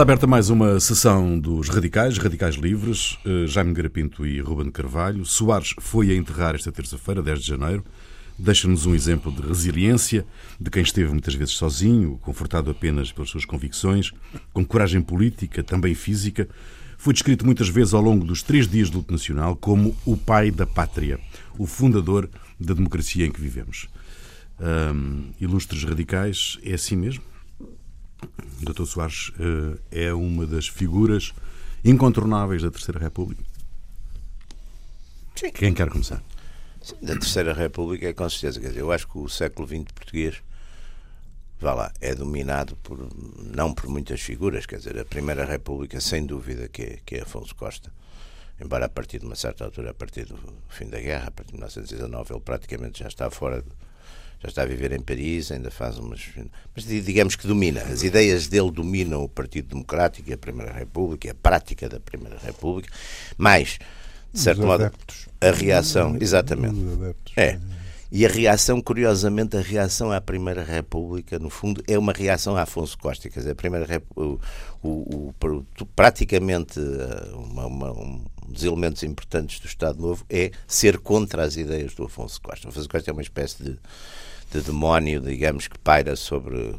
Está aberta mais uma sessão dos Radicais, Radicais Livres, eh, Jaime Garapinto e Ruben Carvalho. Soares foi a enterrar esta terça-feira, 10 de janeiro. Deixa-nos um exemplo de resiliência, de quem esteve muitas vezes sozinho, confortado apenas pelas suas convicções, com coragem política, também física. Foi descrito muitas vezes ao longo dos três dias de luto nacional como o pai da pátria, o fundador da democracia em que vivemos. Um, ilustres radicais, é assim mesmo? Dr. Soares uh, é uma das figuras incontornáveis da Terceira República. Sim. Quem quer começar? Sim, da Terceira República é com certeza. Quer dizer, eu acho que o século XX português vá lá, é dominado por não por muitas figuras, quer dizer, a Primeira República, sem dúvida, que é, que é Afonso Costa. Embora a partir de uma certa altura, a partir do fim da guerra, a partir de 1919, ele praticamente já está fora já está a viver em Paris, ainda faz umas. Mas digamos que domina. As ideias dele dominam o Partido Democrático e a Primeira República, e a prática da Primeira República. Mas, de certo Os modo, adeptos. a reação. Exatamente. É. E a reação, curiosamente, a reação à Primeira República, no fundo, é uma reação a Afonso Costa. Quer dizer, a Primeira República, o, o, o, praticamente eh, uma, uma, um dos elementos importantes do Estado Novo é ser contra as ideias do Afonso Costa. O Afonso Costa é uma espécie de de demónio, digamos, que paira sobre.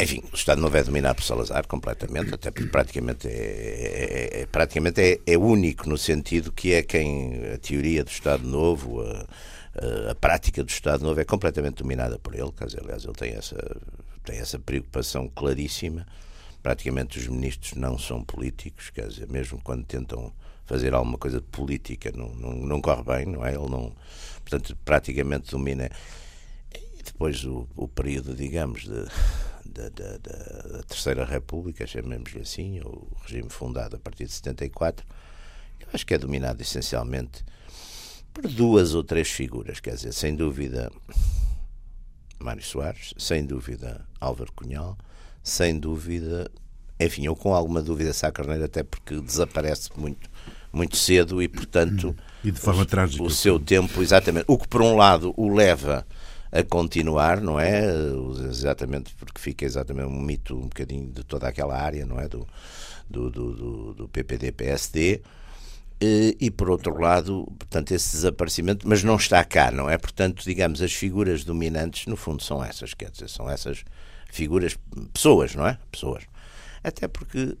Enfim, o Estado Novo é dominado por Salazar completamente, até porque praticamente é, é, é praticamente é, é, único no sentido que é quem a teoria do Estado Novo, a, a, a, prática do Estado Novo é completamente dominada por ele. Dizer, aliás, ele tem essa, tem essa preocupação claríssima. Praticamente os ministros não são políticos, quer dizer, mesmo quando tentam fazer alguma coisa de política não, não, não corre bem, não é? Ele não portanto, praticamente domina. E depois o, o período, digamos, de, da, da, Terceira República, chamemos-lhe assim, o regime fundado a partir de 74, eu acho que é dominado essencialmente por duas ou três figuras, quer dizer, sem dúvida Mário Soares, sem dúvida Álvaro Cunhal, sem dúvida, enfim, eu com alguma dúvida Sá Carneiro, até porque desaparece muito, muito cedo e, portanto, e de forma o, trágica. O seu tempo, exatamente. O que, por um lado, o leva a continuar, não é? Exatamente porque fica exatamente um mito um bocadinho de toda aquela área, não é? Do, do, do, do PPD-PSD. E, e, por outro lado, portanto, esse desaparecimento, mas não está cá, não é? Portanto, digamos, as figuras dominantes, no fundo, são essas, quer dizer, são essas figuras, pessoas, não é? Pessoas. Até porque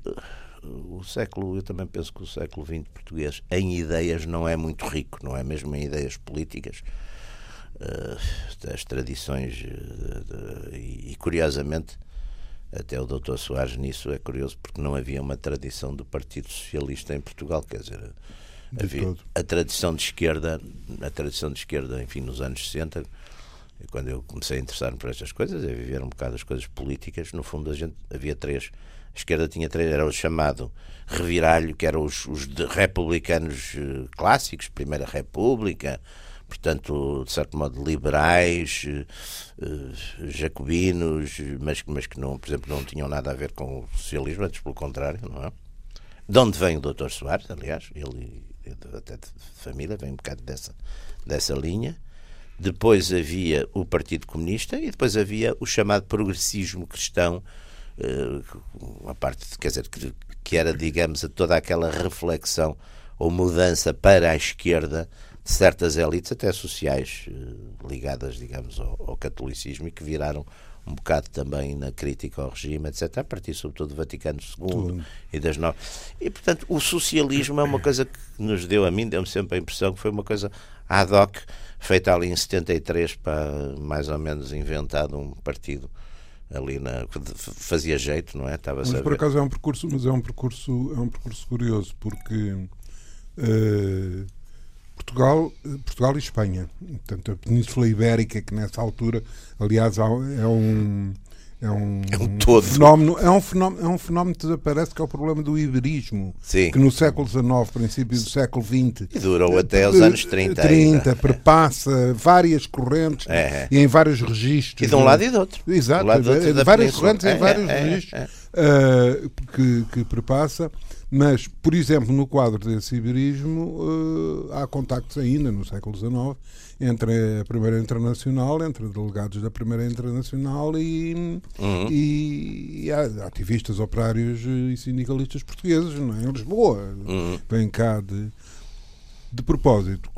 o século, eu também penso que o século XX português em ideias não é muito rico, não é mesmo em ideias políticas. Uh, as tradições de, e, e, curiosamente até o Dr. Soares nisso é curioso porque não havia uma tradição do Partido Socialista em Portugal, quer dizer, havia a tradição de esquerda, a tradição de esquerda, enfim, nos anos 60, quando eu comecei a interessar-me por estas coisas, a viver um bocado as coisas políticas, no fundo a gente havia três a esquerda tinha três, era o chamado reviralho, que eram os, os republicanos uh, clássicos, Primeira República, portanto, de certo modo, liberais, uh, jacobinos, mas, mas que, não, por exemplo, não tinham nada a ver com o socialismo, antes pelo contrário, não é? De onde vem o Dr. Soares, aliás, ele até de família, vem um bocado dessa, dessa linha. Depois havia o Partido Comunista e depois havia o chamado progressismo cristão, uh, a parte, quer dizer, que, que era, digamos, toda aquela reflexão ou mudança para a esquerda de certas elites, até sociais, uh, ligadas, digamos, ao, ao, catolicismo e que viraram um bocado também na crítica ao regime, etc., a partir sobretudo do Vaticano II Tudo. e das novas. E, portanto, o socialismo é uma coisa que nos deu a mim, deu-me sempre a impressão que foi uma coisa ad hoc, feita ali em 73 para mais ou menos inventado um partido ali na fazia jeito, não é? Estava mas por acaso é um percurso, mas é um percurso é um percurso curioso porque uh, Portugal, Portugal e Espanha, portanto a Península Ibérica que nessa altura, aliás, é um é um, é um todo. Fenómeno, é, um fenómeno, é um fenómeno que desaparece que é o problema do iberismo. Sim. Que no século XIX, princípio do século XX. E durou até os anos 30. 30, ainda. perpassa várias correntes é, é. e em vários registros. E de um lado e do outro. Exato, lado de, de várias correntes em é, vários é, registros. Uh, que, que perpassa. Mas, por exemplo, no quadro desse iberismo, uh, há contactos ainda no século XIX entre a Primeira Internacional, entre delegados da Primeira Internacional e, uhum. e, e ativistas operários e sindicalistas portugueses, não é? em Lisboa. Uhum. Vem cá de, de propósito.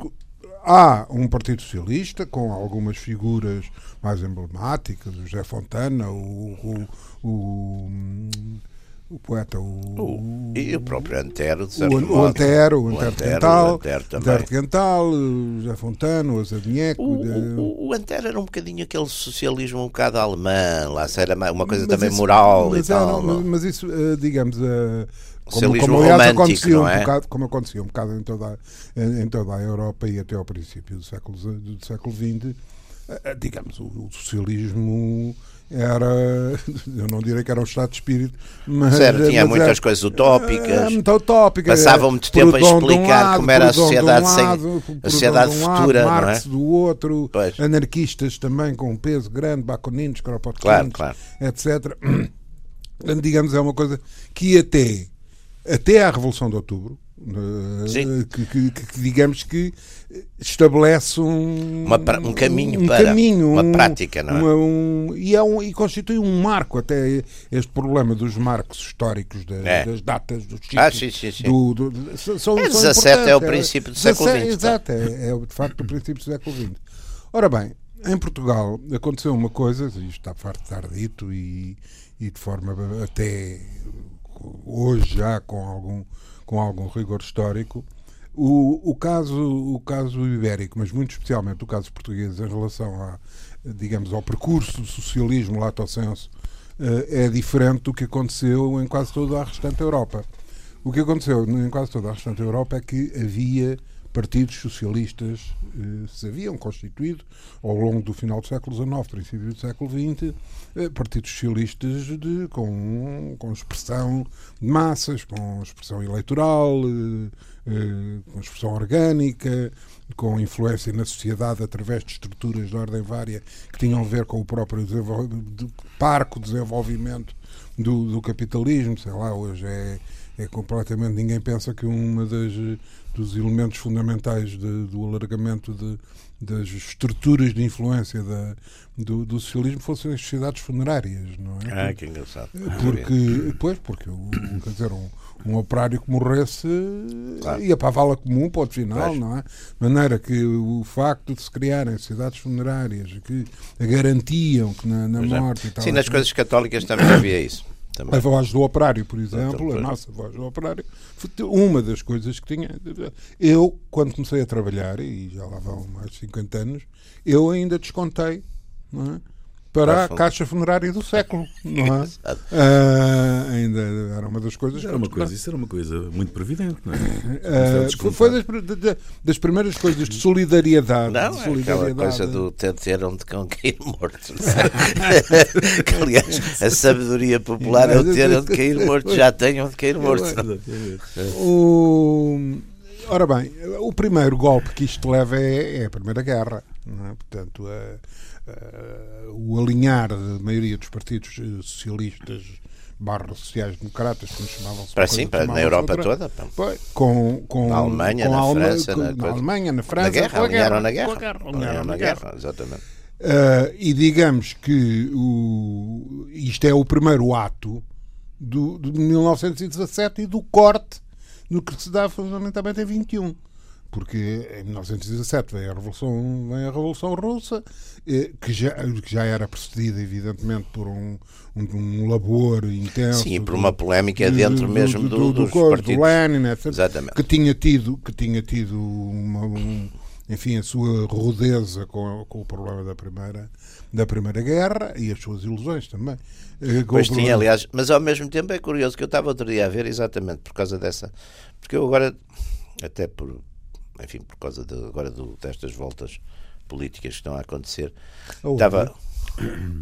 Há um Partido Socialista com algumas figuras mais emblemáticas, o José Fontana, o, o, o o poeta, o, o, e o próprio Antero, de o, o Antero, o Antero, Quental, o Antero, Antero Quental, o José Fontano, o Zadnieco. O, o, o, Antero era um bocadinho aquele socialismo um bocado alemão, lá era uma coisa mas também isso, moral mas e tal. Mas, mas, isso, eh, digamos, uh, como, como aliás acontecia, um é? bocado, como acontecia um bocado em toda, a, em toda a Europa e até ao princípio do século, do século XX, eh, digamos, o, socialismo era, eu não direi que era um estado de espírito, mas. Certo, tinha mas muitas era, coisas utópicas. muito utópica. Passava muito tempo a explicar um lado, como era a sociedade, um lado, sem, a sociedade um lado, futura. Marx não é? do outro, pois. anarquistas também com um peso grande, Baconines, Kropotkin, claro, claro. etc. Digamos, é uma coisa que até, até à Revolução de Outubro, que, que, que, digamos que estabelece um, uma, um caminho um para caminho, uma um, prática não é? Uma, um, e, é um, e constitui um marco até este problema dos marcos históricos da, é. das datas dos ah, sim, sim, sim. Do, do, são, é, 17 é o princípio do século XX exato, é, é de facto o princípio do século XX ora bem, em Portugal aconteceu uma coisa isto está farto de estar dito e, e de forma até hoje já com algum com algum rigor histórico. O, o, caso, o caso ibérico, mas muito especialmente o caso português em relação a, digamos, ao percurso do socialismo lato senso, eh, é diferente do que aconteceu em quase toda a restante Europa. O que aconteceu em quase toda a restante Europa é que havia partidos socialistas eh, se haviam constituído ao longo do final do século XIX, princípio do século XX, eh, partidos socialistas de, com, com expressão de massas, com expressão eleitoral, eh, com expressão orgânica, com influência na sociedade através de estruturas de ordem vária que tinham a ver com o próprio de, parco desenvolvimento do, do capitalismo, sei lá, hoje é é completamente. Ninguém pensa que das dos elementos fundamentais de, do alargamento de, das estruturas de influência da, do, do, socialismo fossem as sociedades funerárias, não é? Ah, que engraçado. Porque, pois, porque quer dizer, um, um operário que morresse claro. ia para a vala comum, ponto final, pois. não é? De maneira que o facto de se criarem sociedades funerárias que garantiam que na, na é. morte e tal. Sim, nas coisas católicas também havia isso. Também. A voz do operário, por exemplo, a nossa voz do operário, uma das coisas que tinha. Eu, quando comecei a trabalhar, e já lá vão mais de 50 anos, eu ainda descontei não é? Para a Caixa Funerária do século. Não é? uh, ainda era uma das coisas. Era uma coisa, isso era uma coisa muito previdente, não é? Uh, foi das, das, primeiras coisas de solidariedade. Não, de solidariedade. aquela coisa do ter onde cão cair morto. aliás, a sabedoria popular é o ter onde cair morto. Já tenho onde cair morto. O... Ora bem, o primeiro golpe que isto leva é, é a Primeira Guerra. Não é? Portanto, a o alinhar da maioria dos partidos eh, socialistas barra sociais-democratas, como chamavam-se. Para sim, para, na Europa toda. Com, com, na Alemanha, com na França. Com, na, na Alemanha, na França. Na guerra, alinharam na guerra. Alinharam na guerra, exatamente. Uh, e digamos que o, isto é o primeiro ato do, de 1917 e do corte no que se dá fundamentalmente em 21 porque em 1917 vem a Revolução, vem a Revolução Russa, eh, que já, que já era precedida, evidentemente, por um, um, um labor intenso. Sim, por uma polémica dentro do, mesmo do, do, do, dos partidos. Do Lenin, etc. Exatamente. Que tinha tido, que tinha tido uma, um, enfim, a sua rudeza com, com o problema da primeira, da primeira Guerra e as suas ilusões também. Eh, pois tinha, aliás, mas ao mesmo tempo é curioso que eu estava outro dia a ver exatamente por causa dessa, porque eu agora, até por enfim, por causa de, agora do, destas voltas políticas que estão a acontecer, Aonde? estava.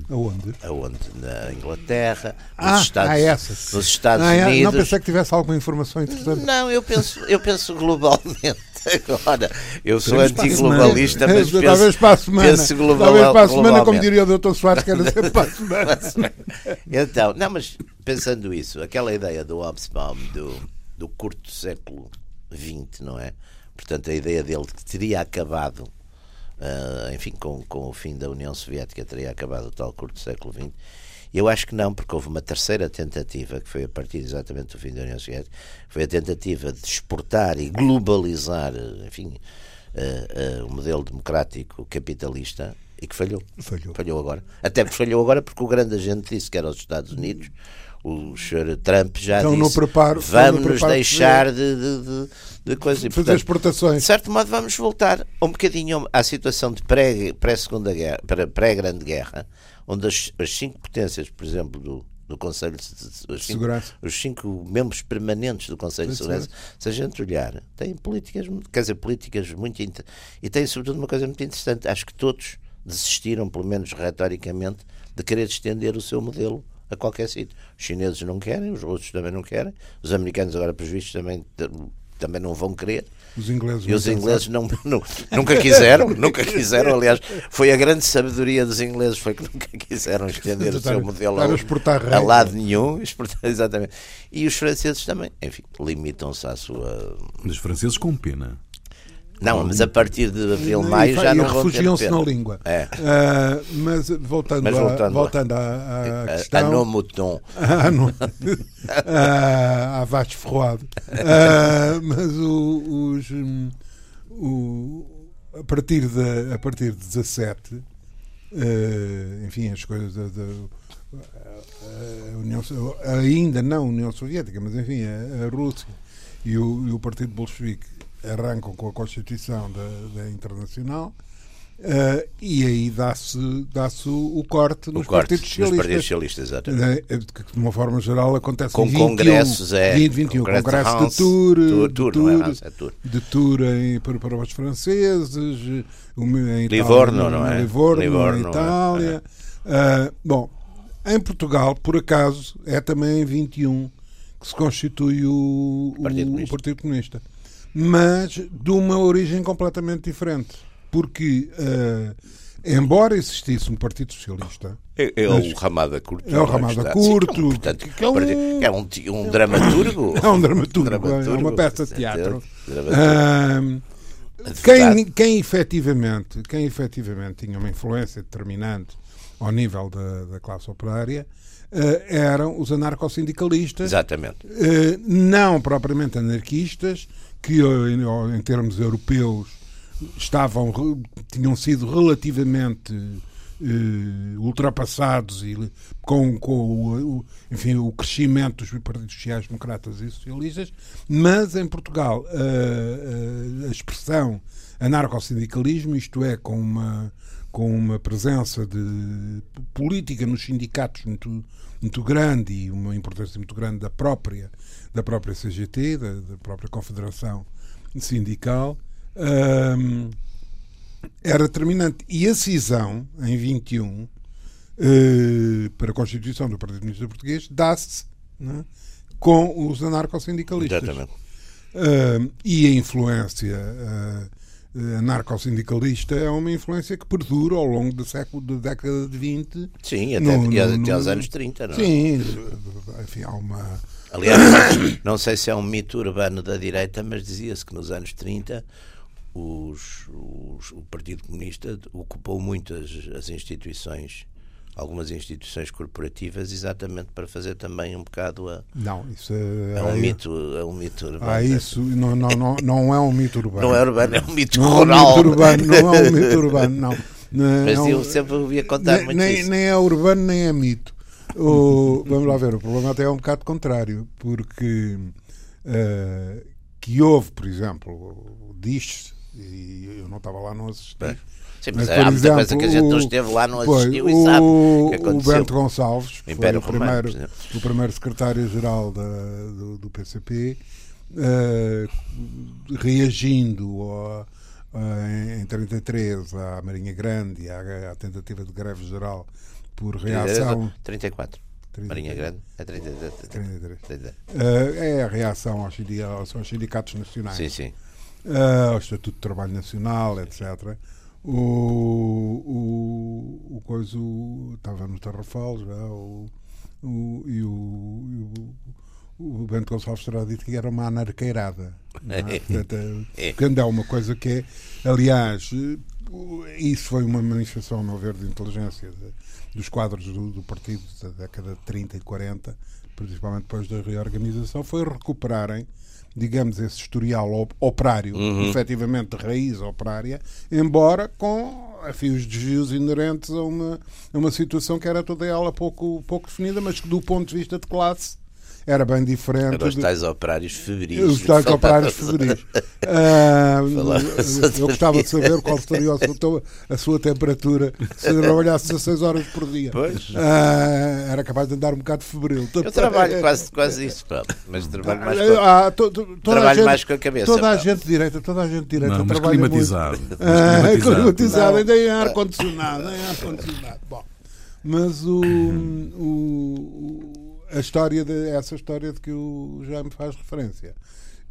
Aonde? Aonde? Na Inglaterra, nos ah, Estados, ah, nos Estados ah, Unidos. Não pensei que tivesse alguma informação interessante. Não, eu penso, eu penso globalmente. Agora, eu sou antiglobalista, mas penso, talvez para a semana, penso global, talvez para a semana, como diria o Dr. Soares, que era sempre para a semana. Então, não, mas pensando isso, aquela ideia do Hobsbawm do, do curto século XX, não é? Portanto, a ideia dele de que teria acabado, ah, enfim, com, com o fim da União Soviética, teria acabado o tal curto século XX. Eu acho que não, porque houve uma terceira tentativa, que foi a partir exatamente do fim da União Soviética, foi a tentativa de exportar e globalizar, enfim, ah, ah, o modelo democrático capitalista e que falhou. Falhou. Falhou agora. Até porque falhou agora porque o grande agente disse que era os Estados Unidos. O Sr. Trump já Estão no disse preparo- estão no vamos nos deixar de, de, de, de coisa. E, Fazer portanto, de exportações. certo modo vamos voltar um bocadinho à situação de pré- pré-segunda guerra, pré- pré-grande guerra, onde as, as cinco potências, por exemplo, do, do Conselho de, os, cinco, Segurança. os cinco membros permanentes do Conselho de Segurança, se a gente olhar, têm políticas, quer dizer, políticas muito e têm sobretudo uma coisa muito interessante, acho que todos desistiram, pelo menos retoricamente, de querer estender o seu modelo a qualquer sítio. Os chineses não querem, os russos também não querem, os americanos agora, pelos vistos, também, também não vão querer. Os ingleses. E os não ingleses não, não- nunca quiseram, nunca quiseram, aliás, foi a grande sabedoria dos ingleses, foi que nunca quiseram estender o seu modelo a a, lado nenhum, exportar, exatamente. E os franceses também, enfim, limitam-se à sua. Os franceses com pena. Não, mas a partir de abril, E maio fa- já e não refugiam-se na língua. É. Ah, mas voltando, Mas a- voltando lá. voltando à, à A, questão. a no mouton. Ah, não. Ah, à vaste ferroado. Ah, mas o- os, o- a, partir de, a partir de 17, eh, enfim, as coisas da. a União, ainda não a União Soviética, mas enfim, a, a Rússia e o, e o Partido Bolchevique arrancam com a Constituição da, da Internacional. eh, e aí dá-se dá o, o corte O nos corte partidos dos socialistas. partidos socialistas, exatamente. É, é, que de uma forma geral acontece Com em 21, congressos, é. 20, 21, Congresso congresso, de Tour, Tour, de Tour, é é Tour. de Tour em, para, para os franceses, em Itália, Livorno, não é? Livorno, Livorno, em Itália. Ah, bom, em Portugal, por acaso, é também em 21 que se constitui o, o- Partido o Comunista. Partido Comunista. Mas de uma origem completamente diferente. Porque, ah, embora existisse um Partido Socialista, É, é Mas- o Ramada Curto. É o Ramada Curto, Sim, é um, portanto, que é um- é um, ti- um dramaturgo. É um dramaturgo, é uma peça de teatro. Dramaturgo. Quem, quem, efetivamente, quem efetivamente tinha uma influência determinante ao nível da, da classe operária eh, eram os anarcossindicalistas, Exatamente. eh, não propriamente anarquistas, que eh, em, termos europeus estavam, tinham sido relativamente eh, ultrapassados e com, com o, enfim, o crescimento dos partidos sociais democratas e socialistas, mas em Portugal a, a- a expressão anarcossindicalismo, isto é, com uma, com uma presença de política nos sindicatos muito, muito grande e uma importância muito grande da própria, da própria CGT, da, da própria Confederação Sindical, hum, era determinante. E a cisão, em 21, eh, para a Constituição do Partido Comunista Português, dá-se né, com os anarcossindicalistas. Exatamente. Ah, e a influência ah, anarcossindicalista é uma influência que perdura ao longo do século, da década de 20. Sim, até, No- e até no- aos no- anos 30, não é? Sim, enfim, há uma. Aliás, não sei se é um mito urbano da direita, mas dizia-se que nos anos 30 os- os- o Partido Comunista ocupou muito as, as instituições, algumas instituições corporativas, exatamente para fazer também um bocado a. Não, isso é, É um é- mito, é um mito urbano. Ah, isso não, não, não, não é um mito urbano. Não é urbano, é um mito Não é um rural. mito urbano, não é um mito urbano, não. Não, Mas não- eu sempre ouvia contar nem, muito nem, isso. nem é urbano nem é mito. O- vamos lá ver, o problema até é um bocado contrário, porque eh, que houve, por exemplo, diz e eu não estava lá, não assisti. Sim, Mas, mas, há muita coisa exemplo, que a gente não esteve lá, não assistiu e sabe o que o, o aconteceu. Bento Gonçalves, que foi o Romano, primeiro, o primeiro secretário-geral do, do PCP, eh, reagindo ao- a- em, em 33 à Marinha Grande e à, à tentativa de greve geral por reação. 34. 33. Marinha Grande é 33. 33. 33. Eh, é a reação aos- aos sindicatos nacionais. Sim, sim. Uh, o Estatuto de Trabalho Nacional, etc. O, o, o coisa estava no Tarrafal já, o, o, e o, e o, o Bento Gonçalves terá dito que era uma anarqueirada. é? Portanto, é- Quando é uma coisa que é, aliás, eh, isso foi uma manifestação, a meu ver, de inteligência de- dos quadros do, do partido da década de 30 e 40, principalmente depois da reorganização, foi recuperarem, digamos, esse historial op- operário, efetivamente de raiz operária, embora com enfim, os desvios inerentes a uma, a uma situação que era toda ela pouco, pouco definida, mas que do ponto de vista de classe era bem diferente. Eram os de- tais operários febris. os tais operários febris. Ah, eu gostava de saber qual seria a sua, a sua temperatura se trabalhasse 16 horas por dia. Pois. Ah, era capaz de andar um bocado febril. Eu trabalho quase, quase isso, pá, mas trabalho mais com... Ah, to- to- toda a Trabalho gente- mais com a cabeça, Toda a gente direita, toda a gente direita Não, mas trabalha muito. climatizado. Mas Ah, climatizado, ainda em ar-condicionado, ar-condicionado. Bom, mas o, o- o- a história de, essa história de que o Jaime faz referência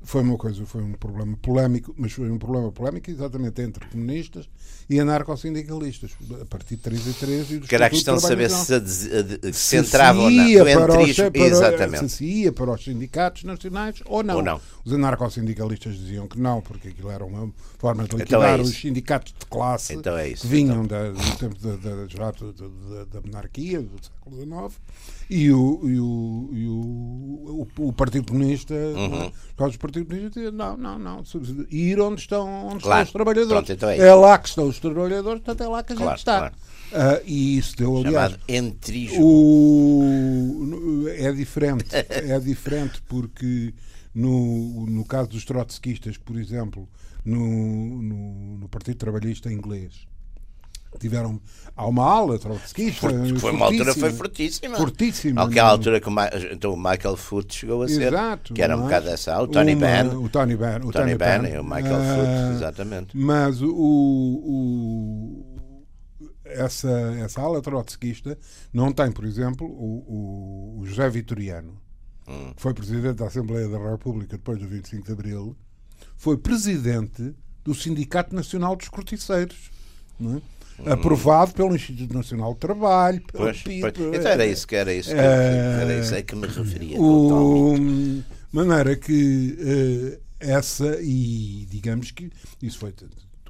foi uma coisa, foi um problema polémico, mas foi um problema polémico exatamente entre comunistas e anarcossindicalistas, a partir de 3 e 3 e do Que era a questão de saber se, se se entrava ou não. ia para os- entrismo, para- exatamente. Se ia para os sindicatos nacionais ou não. Ou não. Os anarcossindicalistas diziam que não, porque aquilo era uma forma de Então liquidar é os sindicatos de classe Então é que vinham da- do tempo da, da, da- da monarquia, do século XIX, e o, e o, e o, o, o Partido Comunista, Uhum. do Partido Comunista, não, não, não, ir onde estão, onde Claro. estão os trabalhadores. Pronto, então é é lá que estão os trabalhadores, portanto é lá que a Claro, gente está. claro. Ah, e isso deu, aliás, Chamado entrismo. o, é diferente, é diferente porque no, no caso dos trotskistas, por exemplo, no, no, no Partido Trabalhista Inglês, tiveram há uma ala trotskista. Porque foi uma altura foi fortíssima. fortíssima. Naquela não? altura que o, Ma- então, o Michael Foot chegou a ser. Exato, que era um é? bocado essa. O Tony Benn. O Tony Benn. O O Tony Benn e o Michael Ah, Foot, exatamente. Mas o, o- essa, essa ala trotskista não tem, por exemplo, o, o- o José Vitoriano, Hum. que foi presidente da Assembleia da República depois do 25 de Abril, foi presidente do Sindicato Nacional dos Corticeiros. não é? Aprovado pelo Instituto Nacional de Trabalho. pelo. Pois, PIB, pois. Então era isso que era isso que, Eh, era isso a que me referia o, maneira que eh, essa, e digamos que isso foi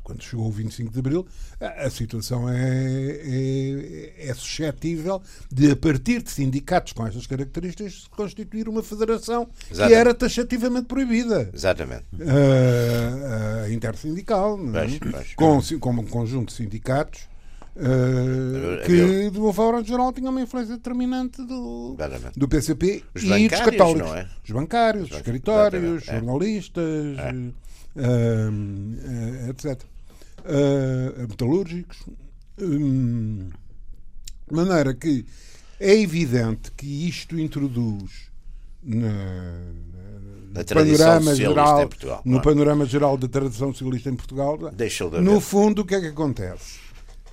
quando chegou o 25 de Abril, a, a situação é, é, é suscetível de, a partir de sindicatos com estas características, se constituir uma federação que Exatamente. era taxativamente proibida. Exatamente. Uh, a intersindical, é? Pois, pois. Com, com um conjunto de sindicatos uh, que, de uma forma geral, tinham uma influência determinante do, Exatamente. do PCP Os e dos católicos. é? Os bancários, os escritórios, exatamente, é. jornalistas, uh, uh, etc. Uh, metalúrgicos. Hum, de maneira que é evidente que isto introduz na, Na panorama geral, no panorama geral da tradição socialista em Portugal, de no fundo, o que é que acontece?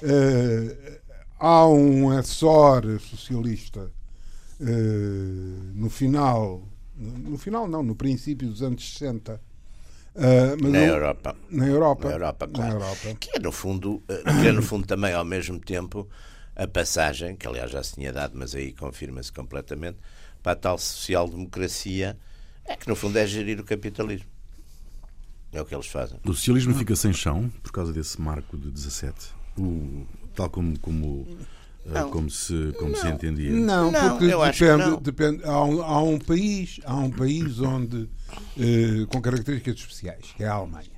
Eh, há um Açor socialista eh, no final, no final não, no princípio dos anos 60, mas Na o- Europa. na Europa, Na Europa, claro. Na Europa. Que é no fundo, eh, que é no fundo também ao mesmo tempo a passagem, que aliás já se tinha dado, mas aí confirma-se completamente, para a tal social-democracia, é que no fundo é gerir o capitalismo. É o que eles fazem. O socialismo fica sem chão por causa desse marco de 17. O, tal como, como, Não. como, se, como se entendia. Não, Não, porque eu acho que depende, não. depende há, um, há um país, há um país onde eh, com características especiais, que é a Alemanha.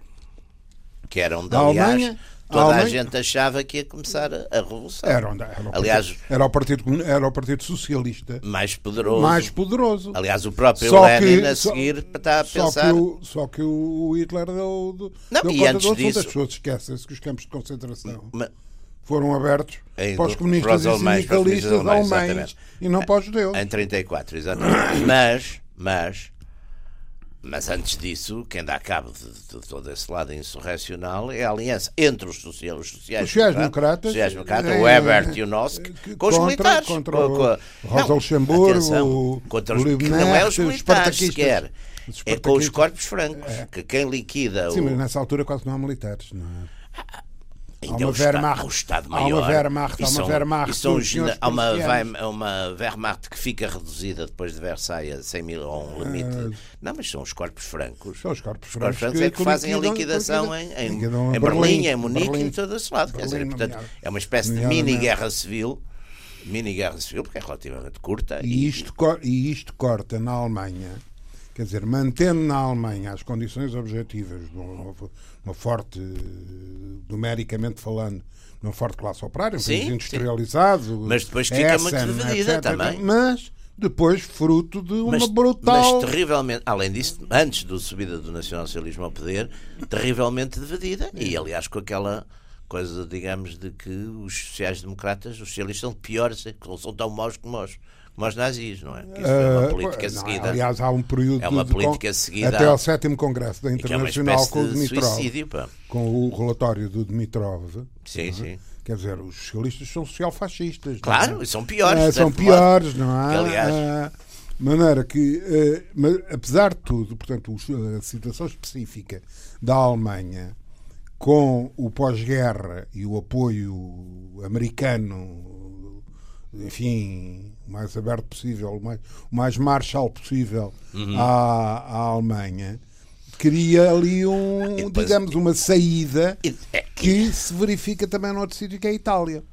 Que era onde, A aliás, Alemanha- a toda a, Alemanha- gente achava que ia começar a, a revolução. Era, onde, era, o, Aliás- partido, era, o partido, era o Partido Socialista Mais poderoso. mais poderoso. Aliás, o próprio Só Lenin que- a só- seguir está a Só pensar. que, o, só que o Hitler deu, deu, Não, deu e conta antes disso- As pessoas esquecem-se que os campos de concentração Ma- foram abertos Em- para os para comunistas os e alemães, para os sindicalistas alemães, alemães e não para os judeus. Em 34, exatamente. Mas, mas, mas antes disso, quem dá cabo de, de todo esse lado insurrecional é a aliança entre os social- os sociais Os sociais-democratas, sociais-democratas, é, o Ebert e o Nosk, que- com os contra- militares. contra o com a- Rosa Não, Luxemburgo, atenção, o- contra o os, que não é os os militares espartaquistas. sequer. é com os corpos francos, é. que quem liquida. Sim, o... mas nessa altura quase não há militares, não é? Ainda há uma Wehrmacht, o Estado Maior. Há uma Wehrmacht, há uma Wehrmacht. São, há uma, uma Wehrmacht que fica reduzida depois de Versailles a 100 mil ou um limite. Uh, não, mas são os corpos francos. São os corpos francos. Os corpos francos que é que fazem a liquidação em, em, em, Berlim, em Munique e em todo esse lado. Quer dizer, portanto, é uma espécie de mini-guerra civil. Mini-guerra civil, porque é relativamente curta. E, e, isto, e isto corta na Alemanha Quer dizer, mantendo na Alemanha as condições objetivas de uma, forte, numericamente falando, uma forte classe operária, um país industrializado. Sim. Mas depois fica Essen, muito dividida etc, também. Mas depois fruto de uma mas, brutal. Mas terrivelmente, além disso, antes da subida do nacionalsocialismo ao poder, terrivelmente dividida. E aliás, com aquela coisa, digamos, de que os sociais-democratas, os socialistas, são piores, são tão maus como nós os nazis, não é? Isso é uma política uh, não, seguida. Aliás, há um período é uma política de, seguida até ao sétimo congresso da Internacional é com o Dimitrov, suicídio, com o relatório do Dimitrov. Sim, é? sim. Quer dizer, os socialistas são social-fascistas. Claro, é? são piores. É, são piores, não é? Aliás, uh, maneira que, uh, mas, apesar de tudo, portanto, a situação específica da Alemanha com o pós-guerra e o apoio americano, enfim, o mais aberto possível, o mais, o mais Marshall possível uhum. à, à Alemanha, cria ali um, depois, digamos, uma saída é, que se verifica também no outro sítio que é a Itália.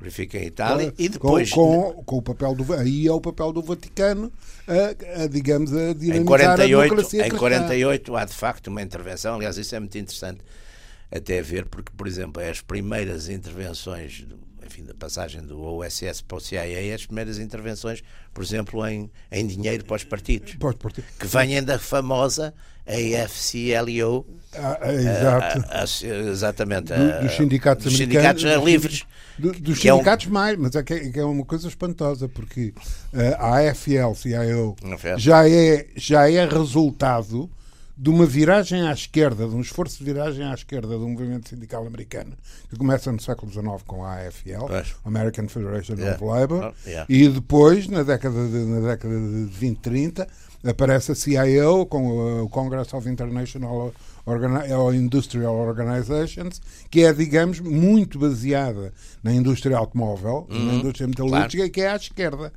Verifica em Itália e depois. Com, com, com, o papel do. Aí é o papel do Vaticano, a, a digamos, a dinamizar em 48, a democracia Em 48 há de facto uma intervenção, aliás, isso é muito interessante até ver, porque, por exemplo, as primeiras intervenções enfim, da passagem do OSS para o CIA, as primeiras intervenções, por exemplo, em, em dinheiro para os partidos, que vêm da famosa AFCLO, ah, é, exato. A, a, exatamente, do, dos sindicatos, dos sindicatos livres. Do, dos sindicatos é um... mais, mas é que, é, que é uma coisa espantosa, porque uh, a AFL-CIO já é, já é resultado de uma viragem à esquerda, de um esforço de viragem à esquerda do movimento sindical americano, que começa no século XIX com a AFL, American Federation yeah. of Labour, oh, yeah. e depois, na década de, na década de 20, 30, aparece a CIO com o Congress of International Industrial Organizations, que é, digamos, muito baseada na indústria automóvel, na uhum. indústria metalúrgica, claro. que é à esquerda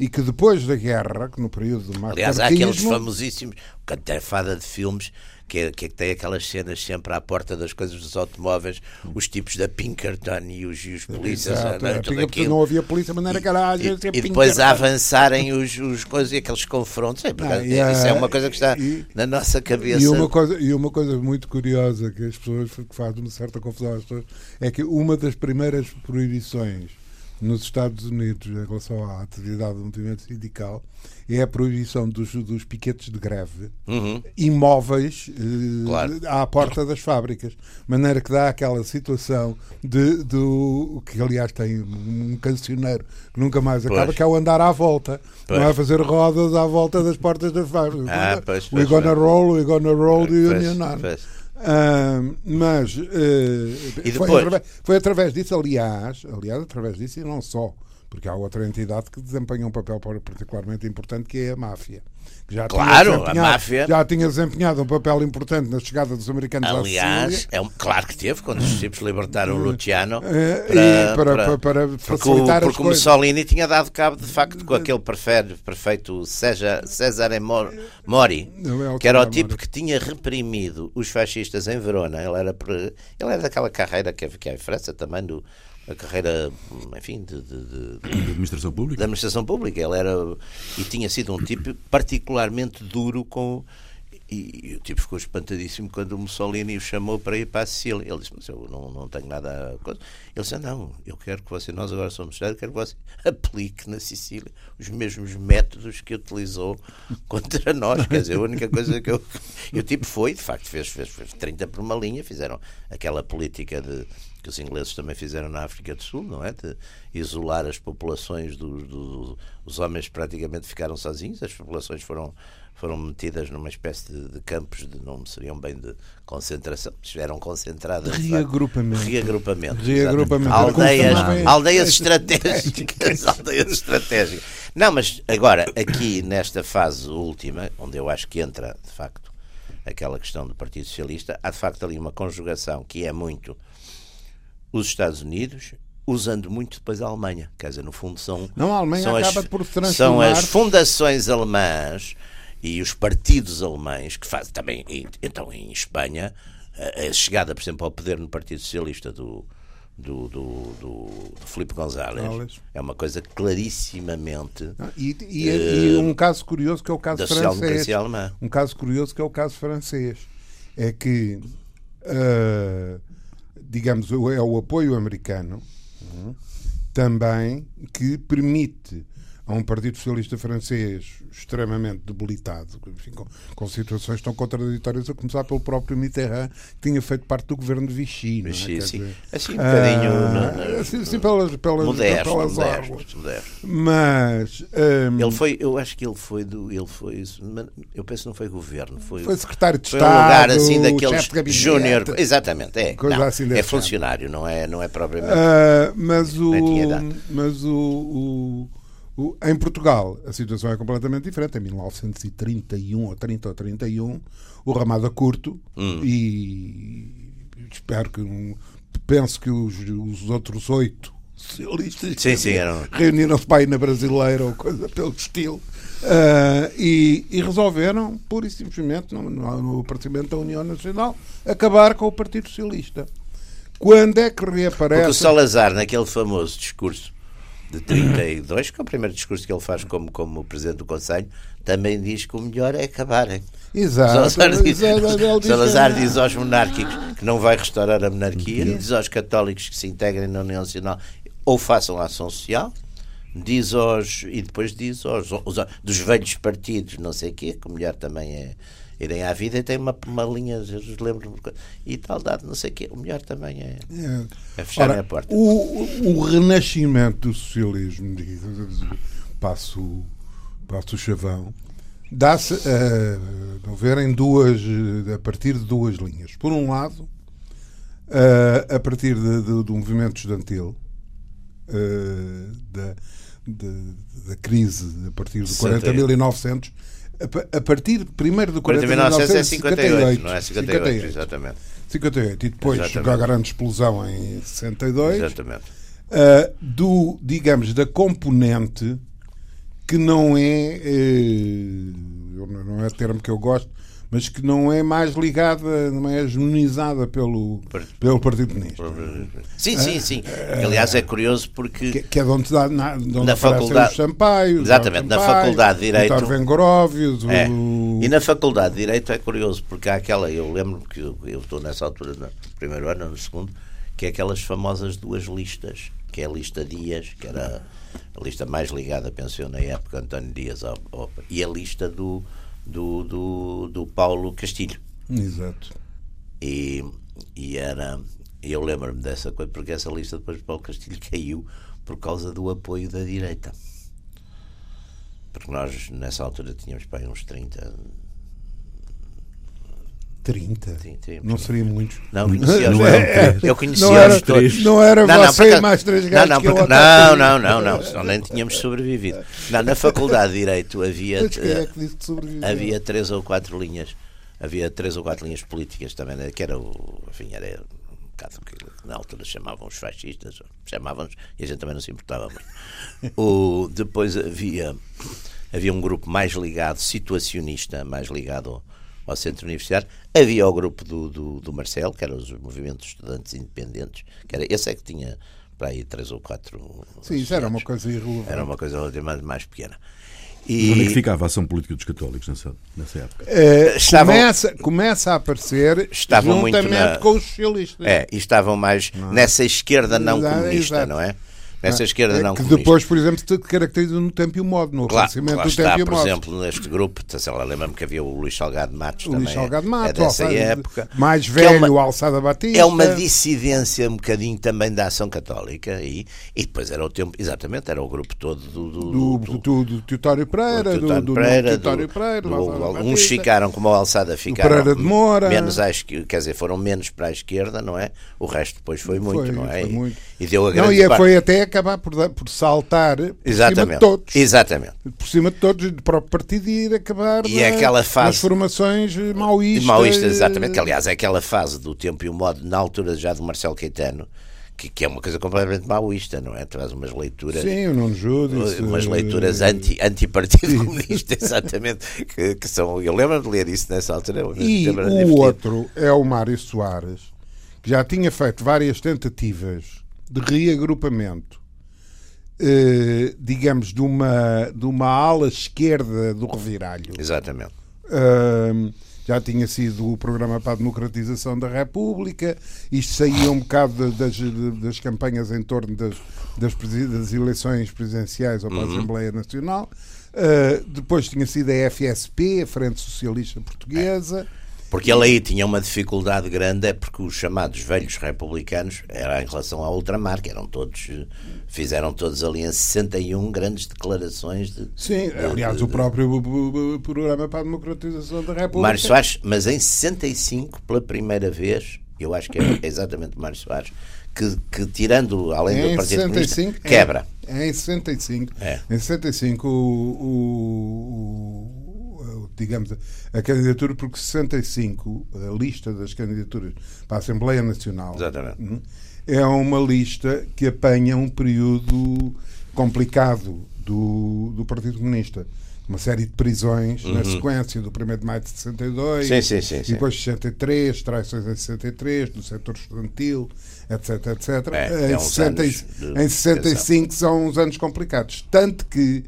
e que depois da guerra, que no período do Aliás, há aqueles famosíssimos, cantarfada de filmes, que, é, que, é, que tem aquelas cenas sempre à porta das coisas dos automóveis, os tipos da Pinkerton e os, e os polícias. Exato, não, é, não havia polícia, mas não era caralho. E, e depois a avançarem os, os coisas e aqueles confrontos. É, não, é, isso é uma coisa que está e, na nossa cabeça. E uma, coisa, e uma coisa muito curiosa que as pessoas que faz uma certa confusão às pessoas é que uma das primeiras proibições nos Estados Unidos em relação à atividade do movimento sindical é a proibição dos, dos piquetes de greve uhum. imóveis eh, claro. à porta das fábricas. De maneira que dá aquela situação de, do que aliás tem um cancioneiro que nunca mais acaba, pois. que é o andar à volta. Pois. Não é fazer rodas à volta das portas das fábricas. Ah, pois, pois, we gonna roll, we gonna roll the union on. Uh, mas uh, foi, através, foi, através, disso, aliás, aliás, através disso e não só, porque há outra entidade que desempenha um papel particularmente importante que é a máfia. já claro, a máfia já tinha desempenhado um papel importante na chegada dos americanos Aliás, é um, claro que teve, quando os tipos libertaram o eh, Luciano para, para, para, para facilitar porque, porque o Mussolini tinha dado cabo de facto com aquele prefeito César, César Mori, é que era o tipo que tinha reprimido os fascistas em Verona. Ele era, ele era daquela carreira que havia em França também, do a carreira, enfim, de, de, de, de, administração pública. De administração pública. Ele era e tinha sido um tipo particularmente duro com e, e, o tipo ficou espantadíssimo quando o Mussolini o chamou para ir para a Sicília. Ele disse: Mas eu não, não tenho nada a coisa. Ele disse: Não, eu quero que você, nós agora somos Estado, quero que você aplique na Sicília os mesmos métodos que utilizou contra nós. Quer dizer, a única coisa que eu. E o tipo foi, de facto, fez, fez, fez 30 por uma linha, fizeram aquela política de que os ingleses também fizeram na África do Sul, não é? De isolar as populações dos do, os homens praticamente ficaram sozinhos, as populações foram foram metidas numa espécie de, de campos de não seriam bem de concentração, estiveram concentradas. Reagrupamento. Reagrupamento. Reagrupamento. Aldeias, aldeias estratégicas. aldeias estratégicas. Não, mas agora, aqui nesta fase última, onde eu acho que entra, de facto, aquela questão do Partido Socialista, há de facto ali uma conjugação que é muito os Estados Unidos, usando muito depois a Alemanha. Quer dizer, no fundo são. Não, a Alemanha são acaba as, por São transformar- as fundações alemãs e os partidos alemães que fazem também. Então, em Espanha, a, chegada, por exemplo, ao poder no Partido Socialista do. Do, do, do, do Filipe González González. é uma coisa clarissimamente Ah, E, e- e um caso curioso que é o caso francês. Um caso curioso que é o caso francês. É que, ah, digamos, é o apoio americano hum, também que permite a um Partido Socialista francês extremamente debilitado, enfim, com, com situações tão contraditórias, a começar pelo próprio Mitterrand, que tinha feito parte do governo de Vichy. é? Vichy, Quer sim. Assim, um bocadinho ah, assim, assim pelas, pelas, modesto, pelas modesto, águas. modesto. Mas hum, Ele foi, eu acho que ele foi do, ele foi, eu penso que não foi governo, foi, foi secretário de foi Estado, um lugar assim daqueles júnior, exatamente, é, não, assim é funcionário, não é, não é propriamente. Ah, mas o, mas o, o- o- em Portugal a situação é completamente diferente. Em 1931 ou 30 ou 31, o Ramada Curto Hum. e espero que penso que os, os outros oito socialistas Sim, sim, eram. reuniram-se para ir na brasileira ou coisa pelo estilo ah, e, e resolveram, pura e simplesmente, no, no, no aparecimento da União Nacional, acabar com o Partido Socialista. Quando é que reaparece? Porque o Salazar, naquele famoso discurso de 32, que é o primeiro discurso que ele faz como, como Presidente do Conselho, também diz que o melhor é acabarem. Exato. Salazar, diz, diz Salazar diz aos monárquicos que não vai restaurar a monarquia, diz aos católicos que se integrem na União Nacional ou façam ação social, diz aos. e depois diz aos, aos- dos velhos partidos, não sei o quê, que o melhor também é irem à vida e tem uma, uma linha, Jesus lembro e tal dado, não sei o quê, o melhor também é, É. é fecharem Ora, a porta. o, o renascimento do socialismo, passo, passo o chavão, dá-se a, a ver em duas, a partir de duas linhas. Por um lado, eh, a partir de- de- do movimento estudantil, da, de- da crise a partir de 40.900, a, pa- a partir primeiro do 40.900 é 58, 40.958, não é 58, exatamente. 58 e depois Exatamente. a grande explosão em 62 Exatamente. uh, do digamos da componente que não é uh, não é termo que eu gosto mas que não é mais ligada não é hegemonizada pelo Partido. pelo Partido Comunista Sim, sim, sim. Aliás, é curioso porque que, que é de onde, dá, na, de onde Na faculdade- os Sampaios Exatamente, na faculdade de Direito- o Vengoróvios É. o... E na Faculdade de Direito é curioso, porque há aquela, eu lembro que eu, eu estou nessa altura, no primeiro ano, no segundo, que é aquelas famosas duas listas, que é a lista Dias, que era a lista mais ligada, penso eu, na época, António Dias, ao, ao- e a lista do, do, do, do Paulo Castilho. exato E, e era. Eu lembro-me dessa coisa, porque essa lista depois de Paulo Castilho caiu por causa do apoio da direita. Porque nós, nessa altura, tínhamos para aí uns 30. 30 Sim, sim. não seria muitos Não, conhecia Não os eram Eu conhecia não era, todos. não era Não, não, mais três Não, gajos não, porque- ataquei. não, não, não, não, senão nem tínhamos sobrevivido. Não, na Faculdade de Direito havia, é sobreviveu? havia três ou quatro linhas, havia três ou quatro linhas políticas também, né, que era o, enfim, era um que na altura chamavam os fascistas, chamavam-nos, e a gente também não se importava muito. O, depois havia, havia um grupo mais ligado, situacionista, mais ligado ao, centro universitário, havia o grupo do, do, do Marcelo, que eram os movimentos estudantes independentes, que era, esse é que tinha para aí três ou quatro Sim, isso era uma coisa irrelevante. Era uma coisa relativamente mais pequena. Onde é que E ficava a ação política dos católicos nessa, nessa época? Eh, Estavam- começa, começa a aparecer Estavam muito juntamente na- com os socialistas. É, e estavam mais nessa esquerda não Exato, comunista, exato. não é? Essa esquerda É não Que comunista. depois, por exemplo, se caracteriza no tempo e o modo, no Claro, do está, tempo e o por modo. exemplo, neste grupo, sei lá, lembro-me que havia o Luís Salgado Matos o também. Luís Salgado é, Mato, é dessa Alçada- época. mais Que é velho, uma- Alçada Batista. É uma dissidência um bocadinho também da ação católica e, e depois era o tempo, exatamente, era o grupo todo do, do, do, do- do, Teotório Pereira, do, Teotónio do, Pereira, do Pereira, do do- Alçada uns Batista. ficaram como a alçada ficaram Pereira de Moura. menos à quer dizer, foram menos para a esquerda, não é? O resto depois foi muito, Foi, não é? foi E- muito. E, deu a Não, grande e é- parte. foi até acabar por, dar- por saltar por cima de Exatamente. todos. Exatamente. Por cima de todos, do próprio partido e ir acabar E na- é aquela fase- nas formações maoístas. Maoístas, exatamente, que aliás é aquela fase do tempo e o modo, na altura já do Marcelo Caetano, que, que é uma coisa completamente maoísta, não é? Traz umas leituras. Sim, o Nuno Júdice. umas leituras eh, anti, anti-partido comunista, exatamente, que, que são, eu lembro de ler isso nessa altura. E o divertido. outro é o Mário Soares, que já tinha feito várias tentativas de reagrupamento, eh, digamos, de uma, de uma ala esquerda do reviralho. Exatamente. Ahm, já tinha sido o programa para a democratização da República, isto saía um bocado das, das campanhas em torno das, das, das eleições presidenciais ou para a Assembleia Nacional. Ah, depois tinha sido a FSP, a Frente Socialista Portuguesa. Porque ele aí tinha uma dificuldade grande, é porque os chamados velhos republicanos, era em relação à ultramar, que eram todos, fizeram todos ali em 61 grandes declarações de. Sim, aliás, o próprio programa para a democratização da República. Mário Soares, mas em 65, pela primeira vez, eu acho que é exatamente Mário Soares, que, que tirando, além do em Partido 65, Comunista, quebra. É, em 65. É. Em 65, o, o- o- digamos, a candidatura, porque 65, a lista das candidaturas para a Assembleia Nacional, Exatamente. hum, é uma lista que apanha um período complicado do, do Partido Comunista. Uma série de prisões na sequência do 1 de maio de 62, Uhum. Sim, sim, sim, e depois 63, traições em 63, no setor estudantil, etc, etc. É, em, é uns 60 anos de em 65 são uns anos complicados. Tanto que,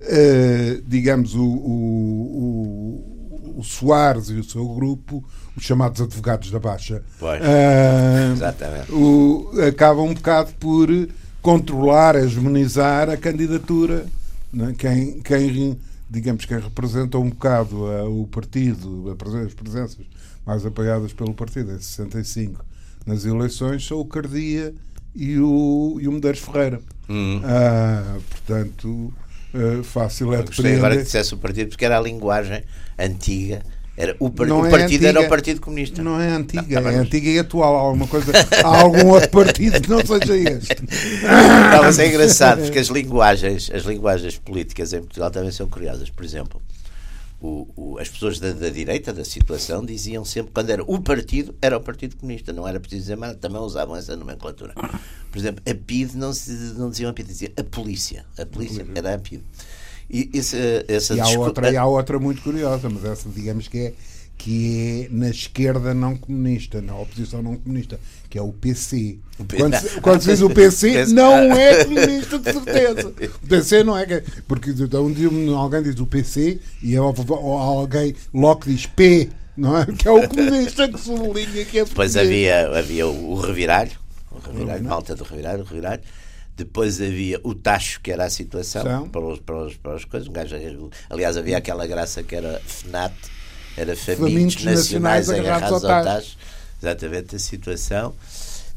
eh, digamos, o, o, o, Soares e o seu grupo, os chamados advogados da Baixa, Exatamente. o- acabam um bocado por controlar, hegemonizar a candidatura. não é? Quem, quem, digamos, quem representa um bocado eh, o partido, a as presenças mais apoiadas pelo partido em 65 nas eleições são o Cardia e o, e o Medeiros Ferreira. Uhum. Ah, portanto, fácil é Gostei agora que dissesse o partido, porque era a linguagem antiga. Era, o, par- o é partido era o antiga. Partido Comunista. Não é antiga, Não, tá é antiga e atual. Há alguma coisa, há algum outro partido que não seja este. Não, mas é engraçado porque as linguagens, as linguagens políticas em Portugal também são curiosas. Por exemplo, o- o- as pessoas da, da direita da situação diziam sempre quando era o partido, era o Partido Comunista, não era preciso dizer mais, também usavam essa nomenclatura. Por exemplo, a PID não, se, não diziam a PID, diziam a polícia. A polícia era a PID. E esse, essa E há, outra, e há outra muito curiosa, mas essa digamos que é, que é na esquerda não comunista, na oposição não comunista, que é o PC. Quando, se- quando se diz o PC, não é comunista de certeza. O PC não é. que- Porque então, um dia alguém diz o PC e ou alguém logo diz P, não é? Que é o comunista que sublinha que é Depois havia, havia o, o reviralho, o reviralho, malta do reviralho, o reviralho. Depois havia o tacho, que era a situação, São. para, os, para, os, para as coisas. Um gajo, aliás, havia aquela graça que era FNAT, era Famintos Nacionais Nacionais Agarrados ao ao Tacho. Exatamente a situação.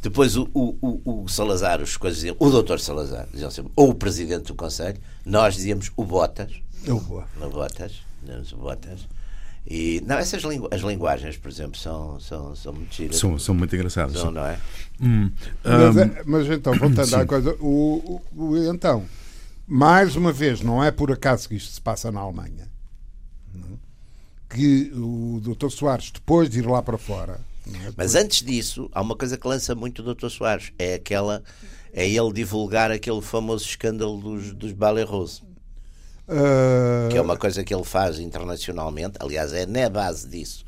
Depois o, o, o, o Salazar, os coisas diziam, o doutor Salazar, diziam sempre, ou o presidente do Conselho, nós dizíamos o Botas, Eu vou. no Botas, dizíamos o Botas. E, não, essas lingu as linguagens, por exemplo, são, são, são muito giras. São, são muito engraçados. Não, não é? Hum, Mas, hum, é- mas então, voltando sim. à coisa, o, o- o- então, mais uma vez, não é por acaso que isto se passa na Alemanha, não é? que o Dr. Soares, depois de ir lá para fora, é? Mas antes disso, há uma coisa que lança muito o Dr. Soares, é aquela é ele divulgar aquele famoso escândalo dos, dos Ballet Rose, Ah, que é uma coisa que ele faz internacionalmente. Aliás, é na base disso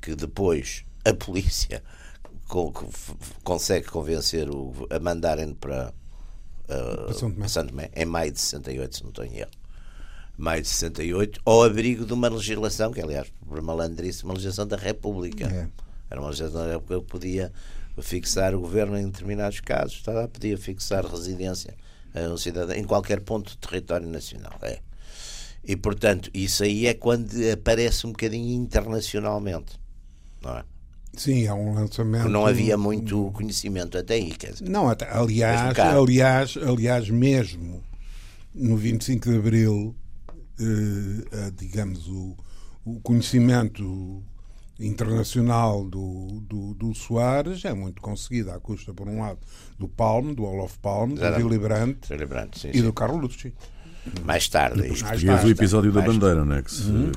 que depois a polícia co- consegue convencer o, a mandarem para, ah, Para São Tomé. São Tomé, em maio de 68, se não estou em erro. Maio de 68, ao abrigo de uma legislação, que aliás, por malandrice, uma legislação da República. É. Era uma legislação da República que podia fixar o governo em determinados casos, tá? podia fixar residência É um cidadão em qualquer ponto do território nacional. É. E, portanto, isso aí é quando aparece um bocadinho internacionalmente. Não é? Sim, é um lançamento. Não havia muito conhecimento até aí. Quer dizer, Não, até, aliás, aliás, aliás, mesmo no 25 de Abril, eh, digamos, o, o conhecimento internacional do, do, do, Soares é muito conseguido, à custa, por um lado, do Palme, do Olof Palme, do Willy Brandt, sim, e sim. do Carlo Lucci. Mais tarde. E para os portugueses, o episódio da bandeira, não é? Que se... Uhum.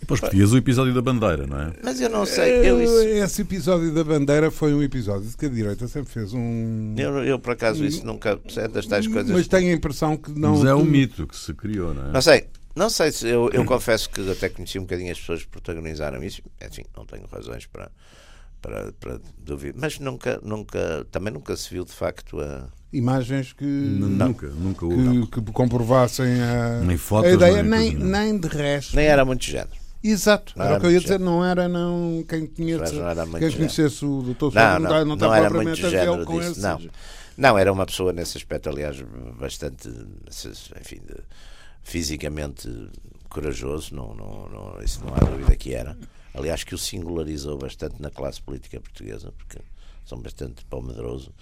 E os portugueses, o episódio da bandeira, não é? Mas eu não sei. Eu isso... Esse episódio da bandeira foi um episódio de que a direita sempre fez um. Eu, eu por acaso, isso nunca. É das tais coisas. Mas tenho a impressão que não. Mas é um mito que se criou, não é? Não sei. Não sei se eu, eu confesso que até conheci um bocadinho as pessoas que protagonizaram isso. Enfim, não tenho razões para, para, para duvidar. Mas nunca, nunca, também nunca se viu de facto a. Imagens que. Nunca, nunca houve. Que, que comprovassem a, nem fotos, a ideia, nem, nem, nem de resto. Nem era muito género. Exato, não era, o que eu ia dizer, não era não quem conhece, não quem conhecesse o doutor não, não, não, não, não era muito género disso, não. Não, era uma pessoa nesse aspecto, aliás, bastante, enfim, de, fisicamente corajoso, não, não, não, isso não há dúvida que era. Aliás, que o singularizou bastante na classe política portuguesa, porque são bastante pau medroso.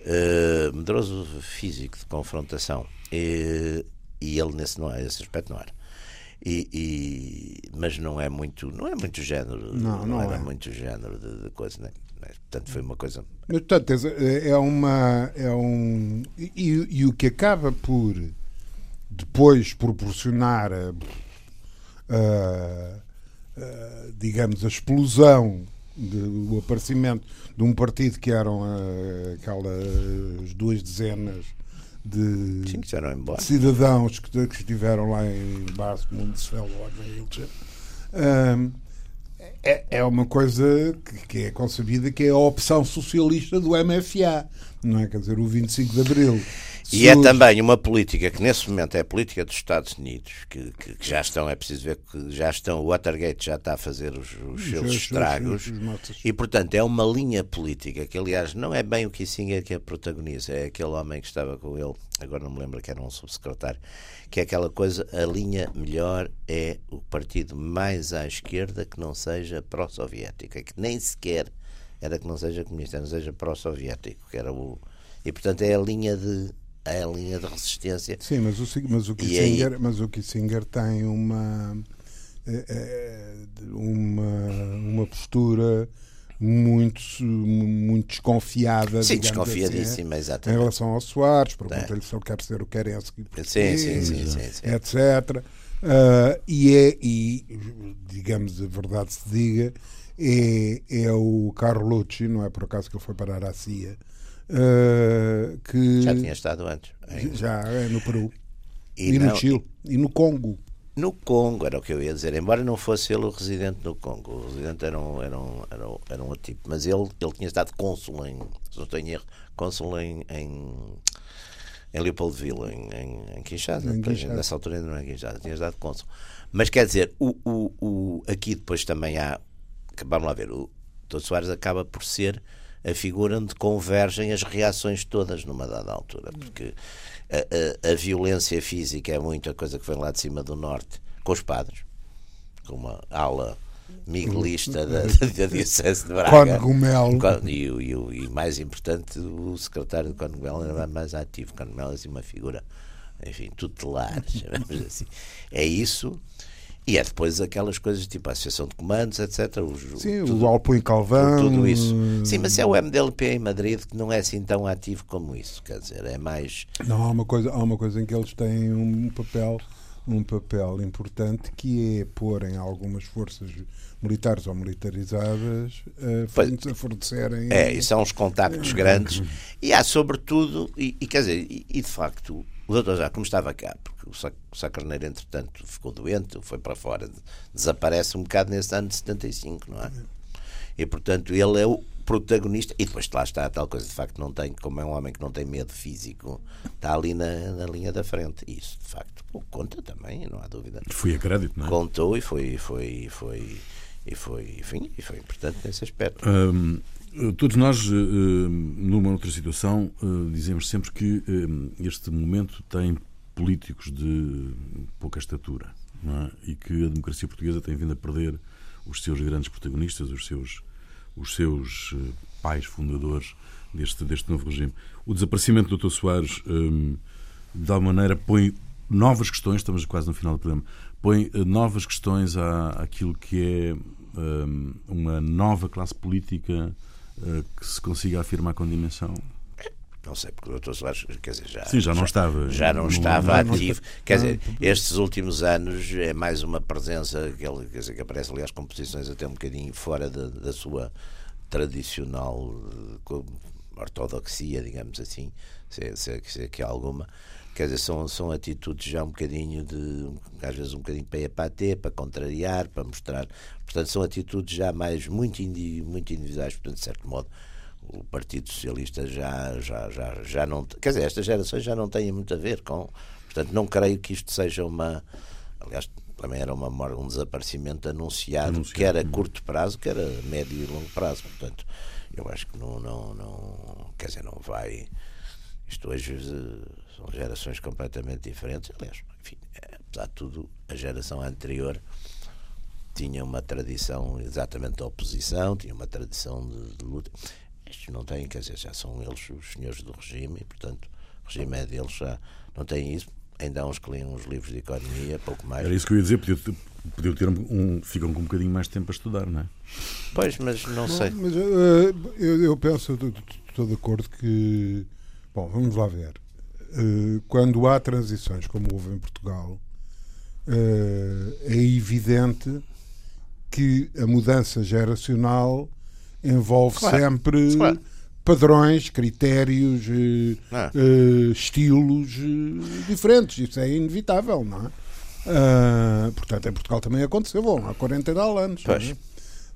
Uh, medroso físico, de confrontação. E, e ele, nesse, não, nesse aspecto, não era. E, e, mas não é muito não é muito género não, não, não era é. muito género de, de coisa né? portanto foi uma coisa mas, portanto é uma é um e, e o que acaba por depois proporcionar a, a, a, digamos a explosão do aparecimento de um partido que eram aquelas duas dezenas de, Sim, de cidadãos que, que, estiveram lá em Basco, Mundesfeld, um, é, é uma coisa que, que, é concebida que é a opção socialista do MFA, não é? Quer dizer, o 25 de Abril e é também uma política que nesse momento é a política dos Estados Unidos, que, que, que, já estão, é preciso ver que já estão, o Watergate já está a fazer os, os seus estragos, e portanto é uma linha política que aliás não é bem o Kissinger que a protagoniza, é aquele homem que estava com ele, agora não me lembro que era um subsecretário, que é aquela coisa, a linha melhor é o partido mais à esquerda que não seja pró-soviético, é que nem sequer era que não seja comunista, não seja pró-soviético, que era o... E portanto é a linha de a linha de resistência. Sim, mas o, mas o, Kissinger, aí... mas o Kissinger tem uma, eh, eh, uma, uma postura muito, muito desconfiada. Sim, desconfiadíssima, assim, exatamente. Em relação ao Soares, pergunta-lhe é. se ele quer ser o Kerensky, sim, sim, sim, sim, sim. etc. Uh, e é, e, digamos, a verdade se diga, é, é o Carlucci, não é por acaso que ele foi parar à CIA, Uh, que já tinha estado antes. Em... Já, é no Peru. E, e não... no Chile. E no Congo. No Congo, era o que eu ia dizer, embora não fosse ele o residente no Congo, o residente era um, era um, era um, era um outro tipo, mas ele, ele tinha estado cônsul em, se não tenho erro, cônsul em, em, em Leopoldville, em, em, em Kinshasa, em Kinshasa. nessa altura ainda não é Kinshasa, tinha estado cônsul. Mas quer dizer, o, o, o, aqui depois também há, vamos lá ver, o Dr. Soares acaba por ser a figura onde convergem as reações todas numa dada altura, porque a, a, a, violência física é muito a coisa que vem lá de cima do norte, com os padres, com uma ala miguelista da, da Diocese de Braga. Congomel. E, e, e, mais importante, o secretário de Congomel era mais ativo. Congomel é assim uma figura, enfim, tutelar, chamamos assim. É isso e é depois aquelas coisas tipo a Associação de Comandos, etc. Os, Sim, tudo, o Alpo em Calvão. Tudo isso. Sim, mas é o MDLP em Madrid que não é assim tão ativo como isso. Quer dizer, é mais. Não, há uma coisa, há uma coisa em que eles têm um papel um papel importante que é pôr em algumas forças militares ou militarizadas a fornecerem. É, e são os contactos grandes. E há, sobretudo, e, e quer dizer, e, e, de facto, o doutor já, como estava cá, porque o Sá Carneiro, entretanto, ficou doente, foi para fora, desaparece um bocado nesse ano de 75, não é? E, portanto, ele é o protagonista. E depois lá está a tal coisa, de facto, não tem, como é um homem que não tem medo físico, está ali na, na linha da frente. Isso, de facto, conta também, não há dúvida. Foi a crédito, não é? Contou e foi, foi, foi, e foi, enfim, e foi importante nesse aspecto. Um, Todos nós, numa outra situação, dizemos sempre que este momento tem políticos de pouca estatura é? e que a democracia portuguesa tem vindo a perder os seus grandes protagonistas, os seus, os seus pais fundadores deste, deste novo regime. O desaparecimento do Dr. Soares, um, de alguma maneira, põe novas questões, estamos quase no final do programa, põe uh, novas questões à, àquilo que é um, uma nova classe política uh, que se consiga afirmar com dimensão. Não sei, porque o Dr. Soares, quer dizer, já, Sim, já não estava. Já não, estava não, ativo. Não, quer dizer, estes últimos anos é mais uma presença que, ele, quer dizer, que aparece, aliás, com posições até um bocadinho fora da, da sua tradicional ortodoxia, digamos assim, se, se, se é que há alguma. Quer dizer, são, são atitudes já um bocadinho de, às vezes um bocadinho para ir para ter, para contrariar, para mostrar. Portanto, são atitudes já mais muito, indi, muito individuais, portanto, de certo modo, o Partido Socialista já, já, já, já não. Quer dizer, estas gerações já não têm muito a ver com. Portanto, não creio que isto seja uma. Aliás, também era uma, um desaparecimento anunciado, anunciado, quer a curto prazo, quer a médio e longo prazo. Portanto, eu acho que não, não, não quer dizer, não vai. Isto hoje eh, são gerações completamente diferentes. Aliás, enfim, apesar de tudo, a geração anterior tinha uma tradição exatamente da oposição, tinha uma tradição de, de luta. Estes não têm, quer dizer, já são eles os senhores do regime e, portanto, o regime é deles, já não têm isso. Ainda há uns que leem uns livros de economia, pouco mais. Era isso que eu ia dizer, podiam podia ter um, ficam com um bocadinho mais de tempo a estudar, não é? Pois, mas não, não sei. Mas, uh, eu, eu, penso, estou de acordo que. Bom, vamos lá ver. Uh, quando há transições, como houve em Portugal, uh, é evidente que a mudança geracional envolve claro. sempre. Claro padrões, critérios, ah. uh, estilos uh, diferentes. Isso é inevitável, não é? Uh, portanto, em Portugal também aconteceu, bom, há 40 e tal anos. Pois.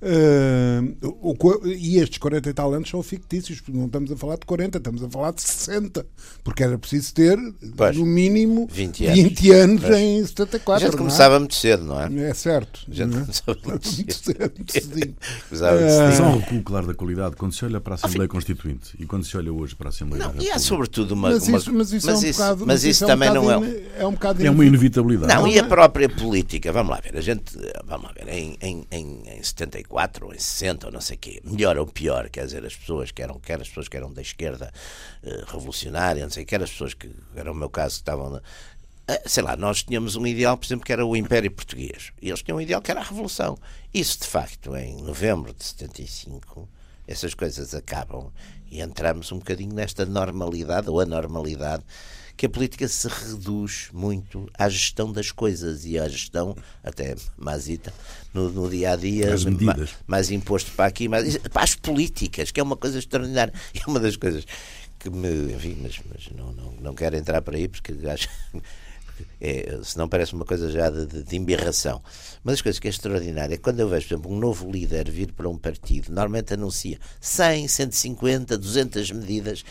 Uh, o, e estes 40 e tal anos são fictícios, porque não estamos a falar de 40, estamos a falar de 60, porque era preciso ter pois, no mínimo 20 anos, 20 anos em 74. A gente começava é? muito cedo, não é? É certo. A gente é? começava muito, muito cedo. cedo uh, Só um recuo claro da qualidade quando se olha para a Assembleia Constituinte e quando se olha hoje para a Assembleia Não, e há sobretudo uma. Mas isso, mas isso, mas é um bocado, mas isso, também é um não é. É, um bocado é uma inevitabilidade. Não, não e a própria política, vamos lá ver, a gente, vamos lá ver, em, em, em, em 74 ou em 60 ou não sei quê, melhor ou pior, quer dizer, as pessoas que eram, quer as pessoas que eram da esquerda uh, revolucionária, não sei, quer as pessoas que, era o meu caso, que estavam uh, sei lá, nós tínhamos um ideal, por exemplo, que era o Império Português, e eles tinham um ideal que era a Revolução. Isso, de facto, em novembro de 75, essas coisas acabam e entramos um bocadinho nesta normalidade ou anormalidade que a política se reduz muito à gestão das coisas e à gestão, até mazita, no, no dia a dia, mais, mais, imposto para aqui, mais, para as políticas, que é uma coisa extraordinária. E é uma das coisas que me. Enfim, mas, mas não, não, não quero entrar por aí porque acho. É, não parece uma coisa já de, de, de embirração. Mas as coisas que é extraordinária é quando eu vejo, por exemplo, um novo líder vir para um partido, normalmente anuncia 100, 150, 200 medidas,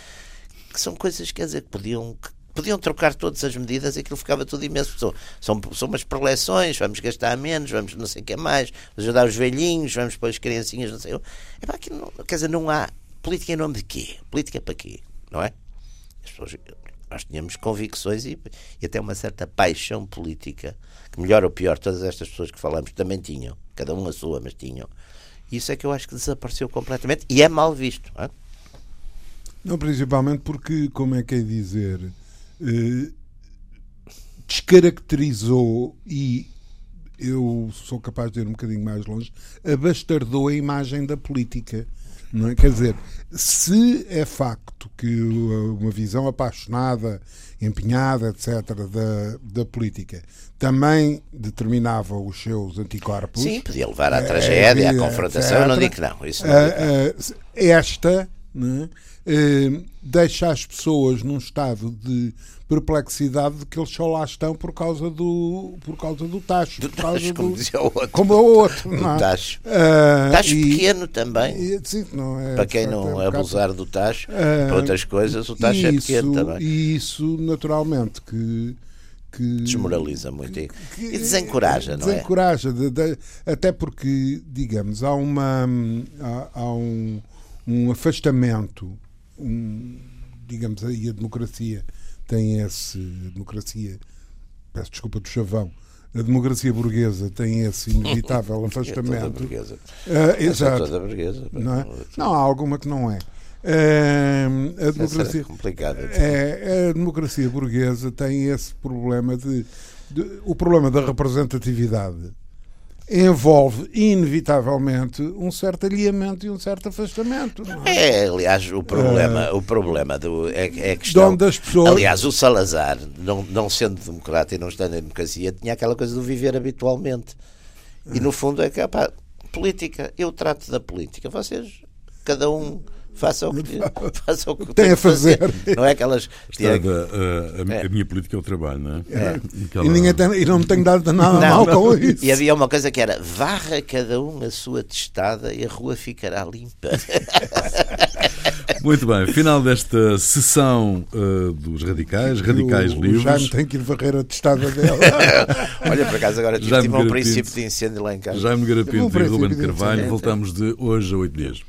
que são coisas, quer dizer, que podiam, que podiam trocar todas as medidas e aquilo ficava tudo imenso. São, são, são umas preleções, vamos gastar menos, vamos não sei o que mais, vamos ajudar os velhinhos, vamos pôr as criancinhas, não sei. É para aquilo não, quer dizer, não há. Política em nome de quê? Política para quê? Não é? As pessoas, nós tínhamos convicções e, e até uma certa paixão política, que melhor ou pior, todas estas pessoas que falamos também tinham, cada um a sua, mas tinham. E isso é que eu acho que desapareceu completamente e é mal visto. Não, é? não principalmente porque, como é que é dizer, descaracterizou e eu sou capaz de ir um bocadinho mais longe, abastardou a imagem da política. Não é? Quer dizer, se é facto que uma visão apaixonada, empenhada, etc., da, da política também determinava os seus anticorpos. Sim, podia levar à tragédia, é, à confrontação, etc., eu não digo que não. Isso não digo que não. Esta é? Eh, deixa as pessoas num estado de perplexidade de que eles só lá estão por causa do, por causa do tacho. Do tacho, como dizia o outro. Como o outro. Do tacho. Uh, tacho e, pequeno também. E, sim, não é, Para quem não é abusar do tacho, uh, para outras coisas, o tacho é pequeno também. E isso, naturalmente, que que desmoraliza muito que, que, e desencoraja, não desencoraja, é? Desencoraja, de, de, até porque, digamos, há uma há, há um um afastamento, um, digamos aí, a democracia tem esse. A democracia, peço desculpa do chavão, a democracia burguesa tem esse inevitável afastamento. É exato. toda burguesa. Não, é? não, há alguma que não é. Uh, a democracia é, a democracia burguesa tem esse problema de, de, o problema da representatividade envolve inevitavelmente um certo alinhamento e um certo afastamento. É? é? aliás, o problema, é, o problema do, é, é a questão. Das pessoas... Aliás, o Salazar, não, não sendo democrata e não estando em democracia, tinha aquela coisa do viver habitualmente. E no fundo é que, pá, política, eu trato da política, vocês, cada um faça o que, faça o que tem, a fazer. fazer. Não é aquelas. Estava, a, a, é. a, minha política é o trabalho, não é? é. Aquela... E, ninguém tem, e não me tenho dado nada não, mal não. com isso. E havia uma coisa que era: varra cada um a sua testada e a rua ficará limpa. Muito bem, final desta sessão uh, dos radicais, radicais o, livres. Já me tem que ir varrer a testada dela. Olha, por acaso agora tive um princípio de incêndio lá em casa. Jaime Garapinto e Ruben Carvalho, voltamos de hoje a oito dias.